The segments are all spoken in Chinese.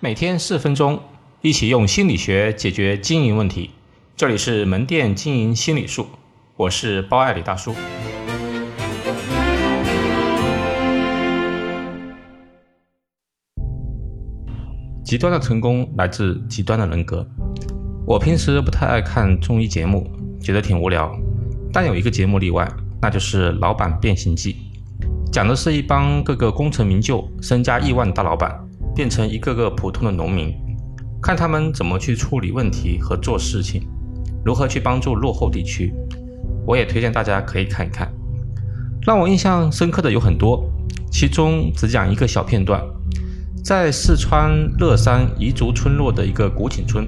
每天四分钟，一起用心理学解决经营问题。这里是门店经营心理术，我是包爱李大叔。极端的成功来自极端的人格。我平时不太爱看综艺节目，觉得挺无聊。但有一个节目例外，那就是《老板变形记》，讲的是一帮各个功成名就、身家亿万的大老板。变成一个个普通的农民，看他们怎么去处理问题和做事情，如何去帮助落后地区。我也推荐大家可以看一看。让我印象深刻的有很多，其中只讲一个小片段。在四川乐山彝族村落的一个古井村，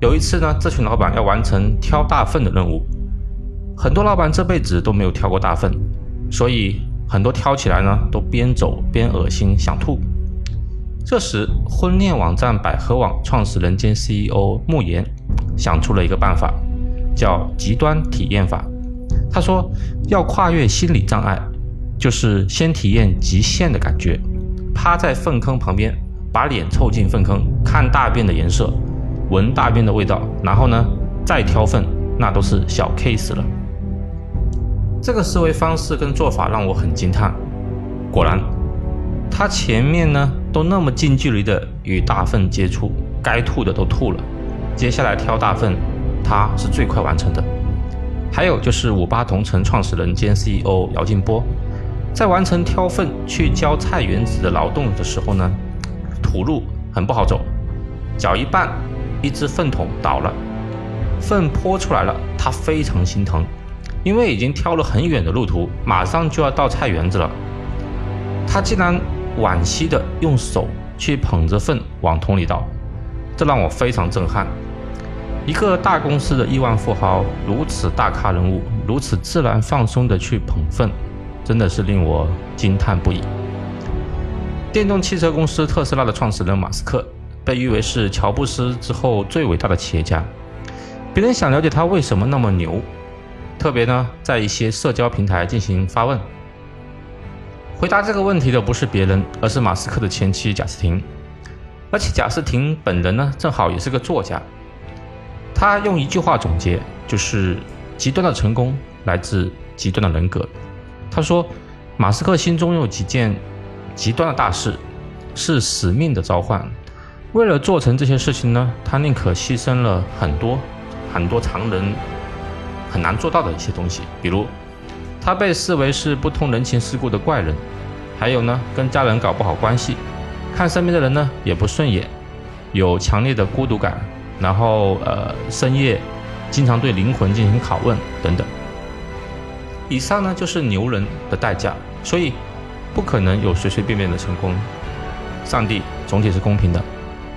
有一次呢，这群老板要完成挑大粪的任务。很多老板这辈子都没有挑过大粪，所以很多挑起来呢，都边走边恶心想吐。这时，婚恋网站百合网创始人兼 CEO 穆言想出了一个办法，叫极端体验法。他说，要跨越心理障碍，就是先体验极限的感觉，趴在粪坑旁边，把脸凑近粪坑，看大便的颜色，闻大便的味道，然后呢，再挑粪，那都是小 case 了。这个思维方式跟做法让我很惊叹。果然，他前面呢。都那么近距离的与大粪接触，该吐的都吐了。接下来挑大粪，他是最快完成的。还有就是五八同城创始人兼 CEO 姚劲波，在完成挑粪去浇菜园子的劳动的时候呢，土路很不好走，搅一半，一只粪桶倒了，粪泼出来了，他非常心疼，因为已经挑了很远的路途，马上就要到菜园子了，他竟然。惋惜的用手去捧着粪往桶里倒，这让我非常震撼。一个大公司的亿万富豪，如此大咖人物，如此自然放松的去捧粪，真的是令我惊叹不已。电动汽车公司特斯拉的创始人马斯克，被誉为是乔布斯之后最伟大的企业家。别人想了解他为什么那么牛，特别呢，在一些社交平台进行发问。回答这个问题的不是别人，而是马斯克的前妻贾斯汀。而且贾斯汀本人呢，正好也是个作家。他用一句话总结，就是极端的成功来自极端的人格。他说，马斯克心中有几件极端的大事，是使命的召唤。为了做成这些事情呢，他宁可牺牲了很多很多常人很难做到的一些东西，比如。他被视为是不通人情世故的怪人，还有呢，跟家人搞不好关系，看身边的人呢也不顺眼，有强烈的孤独感，然后呃深夜经常对灵魂进行拷问等等。以上呢就是牛人的代价，所以不可能有随随便便的成功。上帝总体是公平的，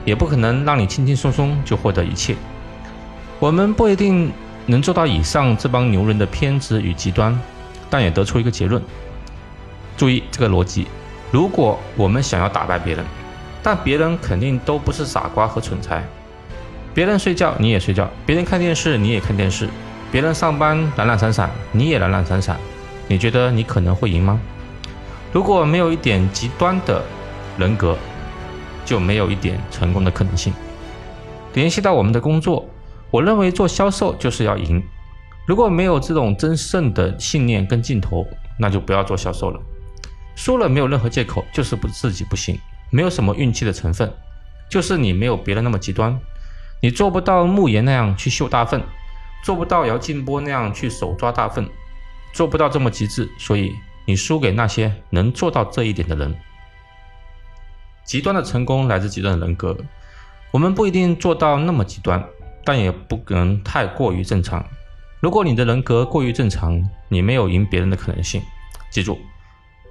也不可能让你轻轻松松就获得一切。我们不一定能做到以上这帮牛人的偏执与极端。但也得出一个结论，注意这个逻辑：如果我们想要打败别人，但别人肯定都不是傻瓜和蠢材。别人睡觉你也睡觉，别人看电视你也看电视，别人上班懒懒散散你也懒懒散散，你觉得你可能会赢吗？如果没有一点极端的人格，就没有一点成功的可能性。联系到我们的工作，我认为做销售就是要赢。如果没有这种真正的信念跟劲头，那就不要做销售了。输了没有任何借口，就是不自己不行，没有什么运气的成分，就是你没有别人那么极端，你做不到慕言那样去秀大粪，做不到姚劲波那样去手抓大粪，做不到这么极致，所以你输给那些能做到这一点的人。极端的成功来自极端的人格，我们不一定做到那么极端，但也不能太过于正常。如果你的人格过于正常，你没有赢别人的可能性。记住，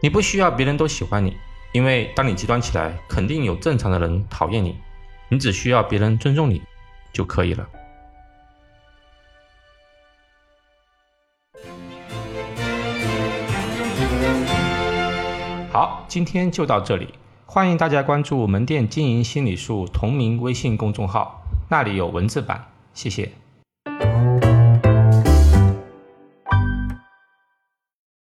你不需要别人都喜欢你，因为当你极端起来，肯定有正常的人讨厌你。你只需要别人尊重你就可以了。好，今天就到这里，欢迎大家关注门店经营心理术同名微信公众号，那里有文字版。谢谢。